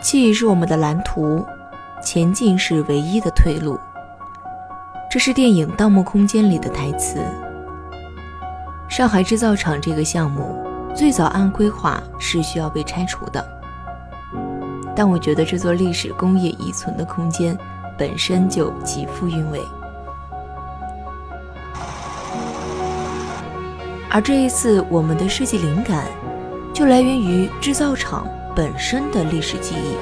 记忆是我们的蓝图，前进是唯一的退路。这是电影《盗梦空间》里的台词。上海制造厂这个项目最早按规划是需要被拆除的，但我觉得这座历史工业遗存的空间本身就极富韵味。而这一次，我们的设计灵感就来源于制造厂本身的历史记忆。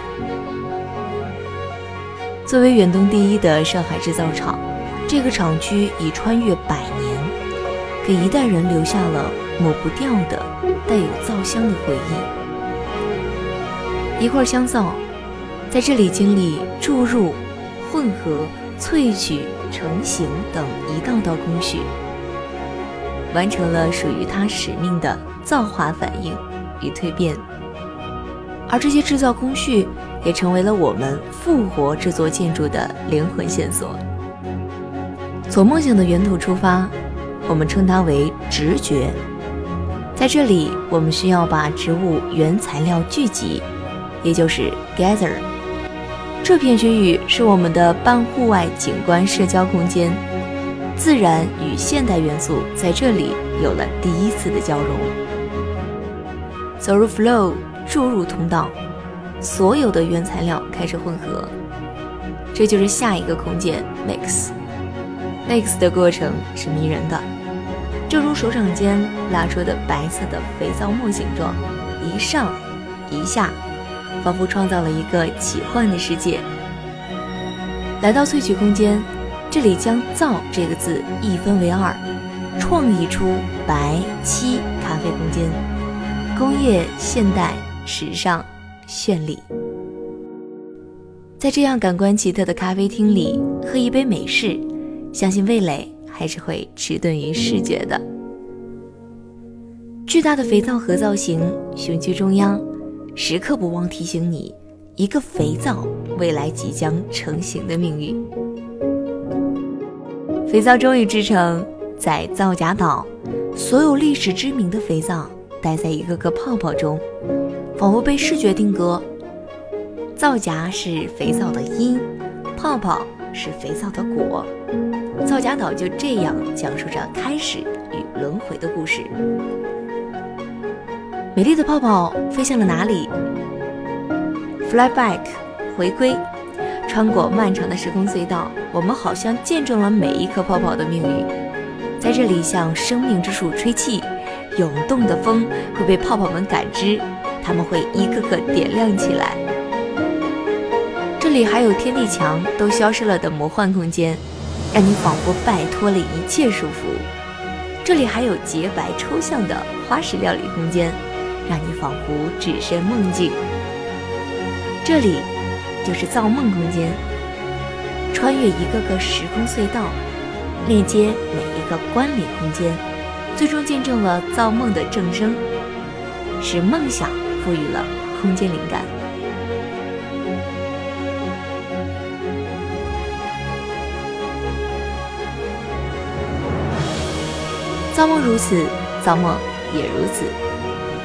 作为远东第一的上海制造厂，这个厂区已穿越百年，给一代人留下了抹不掉的带有皂香的回忆。一块香皂，在这里经历注入、混合、萃取、成型等一道道工序。完成了属于它使命的造化反应与蜕变，而这些制造工序也成为了我们复活这座建筑的灵魂线索。从梦想的源头出发，我们称它为直觉。在这里，我们需要把植物原材料聚集，也就是 gather。这片区域是我们的半户外景观社交空间。自然与现代元素在这里有了第一次的交融。走入 flow 注入通道，所有的原材料开始混合，这就是下一个空间 mix。mix 的过程是迷人的，正如手掌间拉出的白色的肥皂沫形状，一上一下，仿佛创造了一个奇幻的世界。来到萃取空间。这里将“造”这个字一分为二，创意出白漆咖啡空间，工业、现代、时尚、绚丽。在这样感官奇特的咖啡厅里喝一杯美式，相信味蕾还是会迟钝于视觉的。巨大的肥皂盒造型，雄居中央，时刻不忘提醒你，一个肥皂未来即将成型的命运。肥皂终于制成，在造假岛，所有历史知名的肥皂待在一个个泡泡中，仿佛被视觉定格。皂荚是肥皂的因，泡泡是肥皂的果。皂荚岛就这样讲述着开始与轮回的故事。美丽的泡泡飞向了哪里？Fly back，回归。穿过漫长的时空隧道，我们好像见证了每一颗泡泡的命运。在这里，向生命之树吹气，涌动的风会被泡泡们感知，它们会一个个点亮起来。这里还有天地墙都消失了的魔幻空间，让你仿佛摆脱了一切束缚。这里还有洁白抽象的花式料理空间，让你仿佛置身梦境。这里。就是造梦空间，穿越一个个时空隧道，链接每一个关联空间，最终见证了造梦的正声，是梦想赋予了空间灵感。造梦如此，造梦也如此。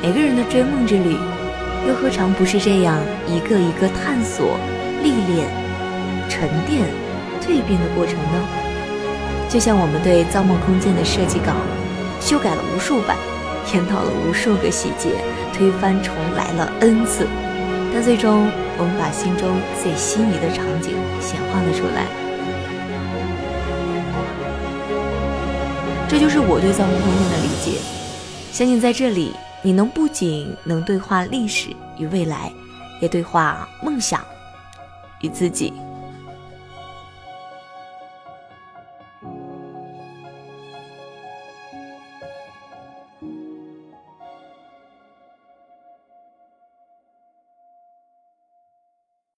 每个人的追梦之旅。又何尝不是这样一个一个探索、历练、沉淀、蜕变的过程呢？就像我们对造梦空间的设计稿修改了无数版，添到了无数个细节，推翻重来了 n 次，但最终我们把心中最心仪的场景显化了出来。这就是我对造梦空间的理解。相信在这里。你能不仅能对话历史与未来，也对话梦想与自己。